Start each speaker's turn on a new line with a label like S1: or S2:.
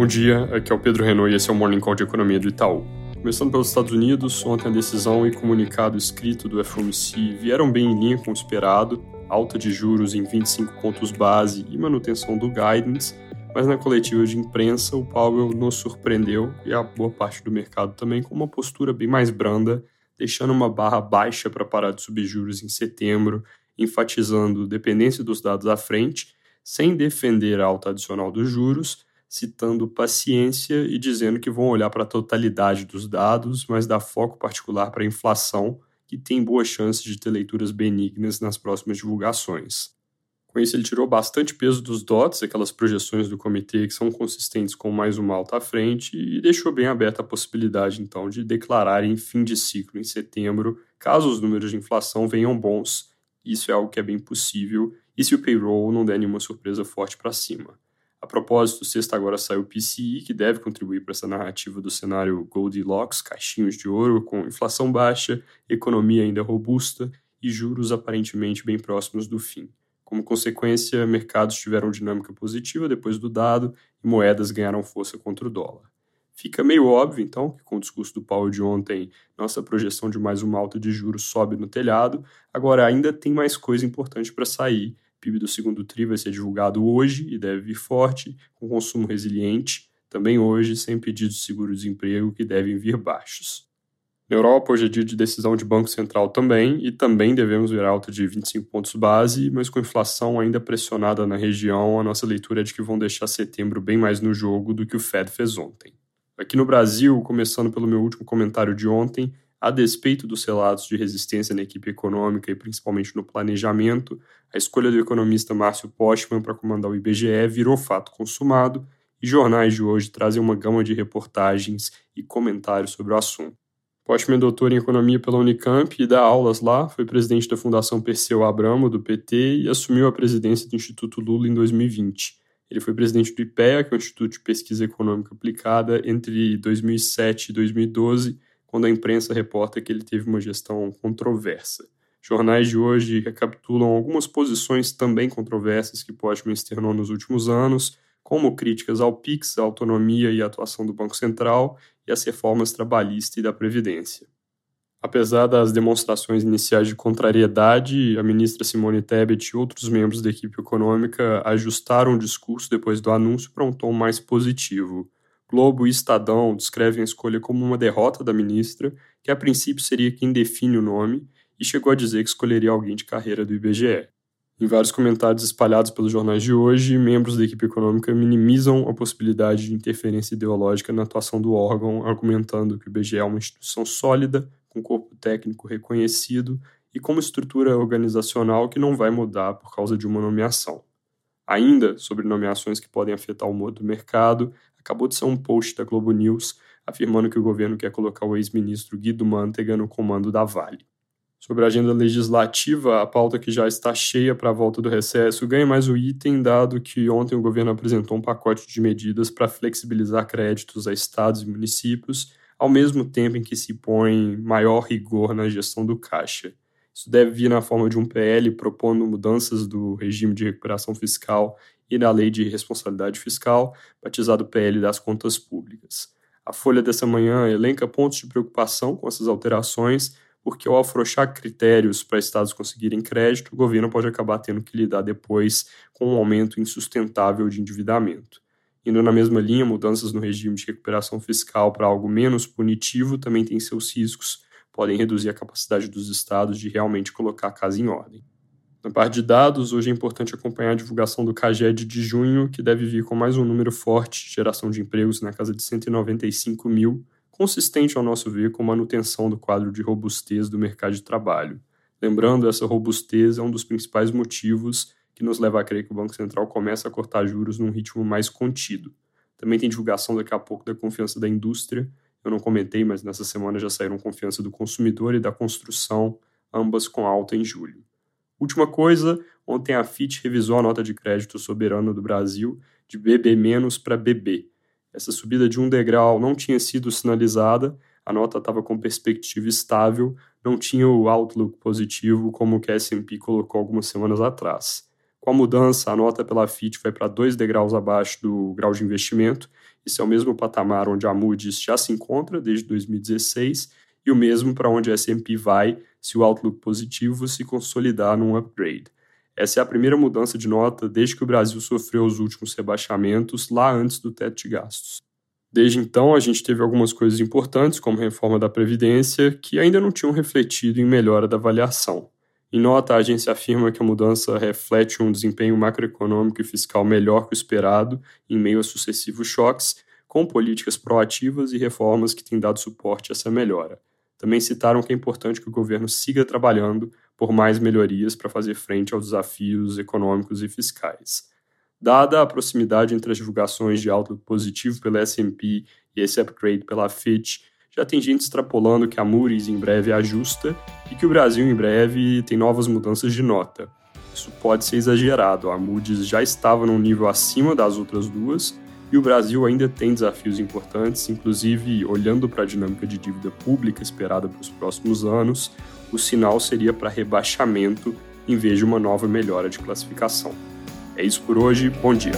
S1: Bom dia, aqui é o Pedro Renault e esse é o Morning Call de Economia do Itaú. Começando pelos Estados Unidos, ontem a decisão e comunicado escrito do FOMC vieram bem em linha com o esperado, alta de juros em 25 pontos base e manutenção do guidance, mas na coletiva de imprensa o Powell nos surpreendeu e a boa parte do mercado também com uma postura bem mais branda, deixando uma barra baixa para parar de subir juros em setembro, enfatizando dependência dos dados à frente, sem defender a alta adicional dos juros, citando paciência e dizendo que vão olhar para a totalidade dos dados, mas dar foco particular para a inflação, que tem boas chances de ter leituras benignas nas próximas divulgações. Com isso, ele tirou bastante peso dos DOTs, aquelas projeções do comitê que são consistentes com mais uma alta à frente, e deixou bem aberta a possibilidade, então, de declarar em fim de ciclo em setembro, caso os números de inflação venham bons. Isso é algo que é bem possível, e se o payroll não der nenhuma surpresa forte para cima. Propósito, sexta agora saiu o PCI, que deve contribuir para essa narrativa do cenário Goldilocks, caixinhos de ouro, com inflação baixa, economia ainda robusta e juros aparentemente bem próximos do fim. Como consequência, mercados tiveram dinâmica positiva depois do dado e moedas ganharam força contra o dólar. Fica meio óbvio, então, que com o discurso do Powell de ontem, nossa projeção de mais uma alta de juros sobe no telhado. Agora, ainda tem mais coisa importante para sair, PIB do segundo TRI vai ser divulgado hoje e deve vir forte, com consumo resiliente, também hoje, sem pedidos de seguro-desemprego que devem vir baixos. Na Europa, hoje é dia de decisão de Banco Central também, e também devemos ver alta de 25 pontos base, mas com inflação ainda pressionada na região, a nossa leitura é de que vão deixar setembro bem mais no jogo do que o Fed fez ontem. Aqui no Brasil, começando pelo meu último comentário de ontem, a despeito dos relatos de resistência na equipe econômica e principalmente no planejamento, a escolha do economista Márcio Postman para comandar o IBGE virou fato consumado e jornais de hoje trazem uma gama de reportagens e comentários sobre o assunto. Postman é doutor em economia pela Unicamp e dá aulas lá, foi presidente da Fundação Perseu Abramo, do PT, e assumiu a presidência do Instituto Lula em 2020. Ele foi presidente do IPEA, que é o Instituto de Pesquisa Econômica Aplicada, entre 2007 e 2012 quando a imprensa reporta que ele teve uma gestão controversa. Jornais de hoje recapitulam algumas posições também controversas que Postman externou nos últimos anos, como críticas ao PIX, à autonomia e à atuação do Banco Central e às reformas trabalhista e da Previdência. Apesar das demonstrações iniciais de contrariedade, a ministra Simone Tebet e outros membros da equipe econômica ajustaram o discurso depois do anúncio para um tom mais positivo. Globo e Estadão descrevem a escolha como uma derrota da ministra, que a princípio seria quem define o nome, e chegou a dizer que escolheria alguém de carreira do IBGE. Em vários comentários espalhados pelos jornais de hoje, membros da equipe econômica minimizam a possibilidade de interferência ideológica na atuação do órgão, argumentando que o IBGE é uma instituição sólida, com corpo técnico reconhecido e com uma estrutura organizacional que não vai mudar por causa de uma nomeação. Ainda sobre nomeações que podem afetar o humor do mercado, acabou de ser um post da Globo News afirmando que o governo quer colocar o ex-ministro Guido Mantega no comando da Vale. Sobre a agenda legislativa, a pauta que já está cheia para a volta do recesso ganha mais o item, dado que ontem o governo apresentou um pacote de medidas para flexibilizar créditos a estados e municípios, ao mesmo tempo em que se põe maior rigor na gestão do caixa. Isso deve vir na forma de um PL propondo mudanças do regime de recuperação fiscal e na Lei de Responsabilidade Fiscal, batizado PL das Contas Públicas. A Folha dessa manhã elenca pontos de preocupação com essas alterações, porque ao afrouxar critérios para estados conseguirem crédito, o governo pode acabar tendo que lidar depois com um aumento insustentável de endividamento. Indo na mesma linha, mudanças no regime de recuperação fiscal para algo menos punitivo também tem seus riscos, podem reduzir a capacidade dos estados de realmente colocar a casa em ordem. Na parte de dados, hoje é importante acompanhar a divulgação do CAGED de junho, que deve vir com mais um número forte de geração de empregos na casa de 195 mil, consistente, ao nosso ver, com manutenção do quadro de robustez do mercado de trabalho. Lembrando, essa robustez é um dos principais motivos que nos leva a crer que o Banco Central começa a cortar juros num ritmo mais contido. Também tem divulgação daqui a pouco da confiança da indústria. Eu não comentei, mas nessa semana já saíram confiança do consumidor e da construção, ambas com alta em julho. Última coisa, ontem a Fitch revisou a nota de crédito soberano do Brasil de BB- para BB. Essa subida de um degrau não tinha sido sinalizada, a nota estava com perspectiva estável, não tinha o outlook positivo como o que a S&P colocou algumas semanas atrás. Com a mudança, a nota pela Fitch vai para dois degraus abaixo do grau de investimento Esse é o mesmo patamar onde a Moody's já se encontra desde 2016 o mesmo para onde a S&P vai se o outlook positivo se consolidar num upgrade. Essa é a primeira mudança de nota desde que o Brasil sofreu os últimos rebaixamentos lá antes do teto de gastos. Desde então, a gente teve algumas coisas importantes, como a reforma da Previdência, que ainda não tinham refletido em melhora da avaliação. Em nota, a agência afirma que a mudança reflete um desempenho macroeconômico e fiscal melhor que o esperado, em meio a sucessivos choques, com políticas proativas e reformas que têm dado suporte a essa melhora. Também citaram que é importante que o governo siga trabalhando por mais melhorias para fazer frente aos desafios econômicos e fiscais. Dada a proximidade entre as divulgações de outlook positivo pela S&P e esse upgrade pela Fitch, já tem gente extrapolando que a Moody's em breve ajusta e que o Brasil em breve tem novas mudanças de nota. Isso pode ser exagerado, a Moody's já estava num nível acima das outras duas e o Brasil ainda tem desafios importantes, inclusive olhando para a dinâmica de dívida pública esperada para os próximos anos, o sinal seria para rebaixamento em vez de uma nova melhora de classificação. É isso por hoje, bom dia.